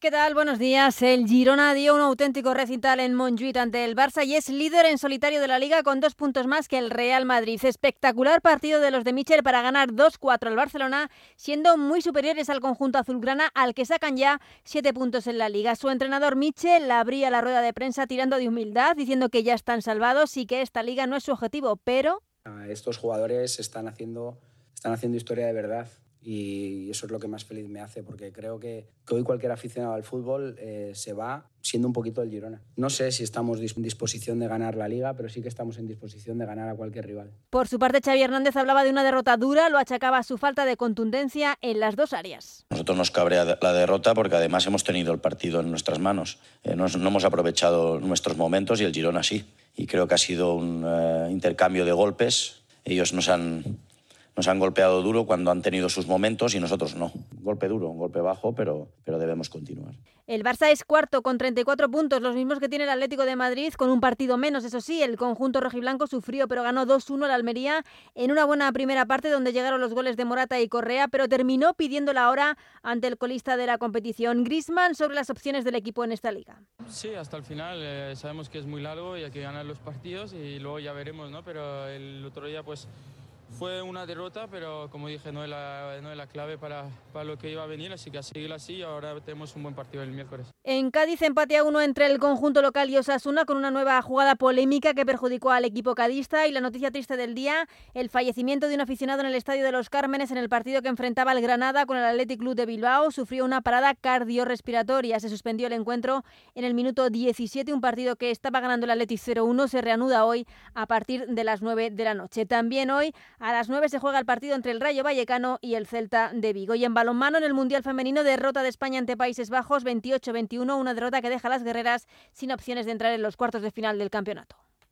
¿Qué tal? Buenos días. El Girona dio un auténtico recital en Montjuic ante el Barça y es líder en solitario de la liga con dos puntos más que el Real Madrid. Espectacular partido de los de Michel para ganar 2-4 al Barcelona, siendo muy superiores al conjunto azulgrana al que sacan ya siete puntos en la liga. Su entrenador Michel abría la rueda de prensa tirando de humildad, diciendo que ya están salvados y que esta liga no es su objetivo, pero... Estos jugadores están haciendo, están haciendo historia de verdad y eso es lo que más feliz me hace, porque creo que, hoy cualquier aficionado al fútbol eh, se va siendo un poquito el Girona. No sé si estamos en disposición de ganar la liga, pero sí que estamos en disposición de ganar a cualquier rival. Por su parte, Xavi Hernández hablaba de una derrota dura, lo achacaba a su falta de contundencia en las dos áreas. Nosotros nos cabrea la derrota porque además hemos tenido el partido en nuestras manos. Eh, no, hemos aprovechado nuestros momentos y el Girona sí. Y creo que ha sido un eh, intercambio de golpes. Ellos nos han nos han golpeado duro cuando han tenido sus momentos y nosotros no. golpe duro, un golpe bajo, pero, pero debemos continuar. El Barça es cuarto con 34 puntos, los mismos que tiene el Atlético de Madrid, con un partido menos. Eso sí, el conjunto rojiblanco sufrió, pero ganó 2-1 la Almería en una buena primera parte donde llegaron los goles de Morata y Correa, pero terminó pidiendo la hora ante el colista de la competición. Grisman sobre las opciones del equipo en esta liga. Sí, hasta el final eh, sabemos que es muy largo y hay que ganar los partidos y luego ya veremos, ¿no? Pero el otro día pues fue una derrota, pero como dije, no es la, no es la clave para, para, lo que iba a venir, así que a seguir así ahora tenemos un buen partido el miércoles. En Cádiz empate a uno entre el conjunto local y Osasuna con una nueva jugada polémica que perjudicó al equipo cadista y la noticia triste del día, el fallecimiento de un aficionado en el Estadio de los Cármenes en el partido que enfrentaba al Granada con el Athletic Club de Bilbao, sufrió una parada cardiorrespiratoria, se suspendió el encuentro en el minuto 17, un partido que estaba ganando el Athletic 0-1, se reanuda hoy a partir de las 9 de la noche. También hoy a las 9 se juega el partido entre el Rayo Vallecano y el Celta de Vigo. Y en balonmano, en el Mundial Femenino, derrota de España ante Países Bajos 28-21, una derrota que deja a las guerreras sin opciones de entrar en los cuartos de final del campeonato.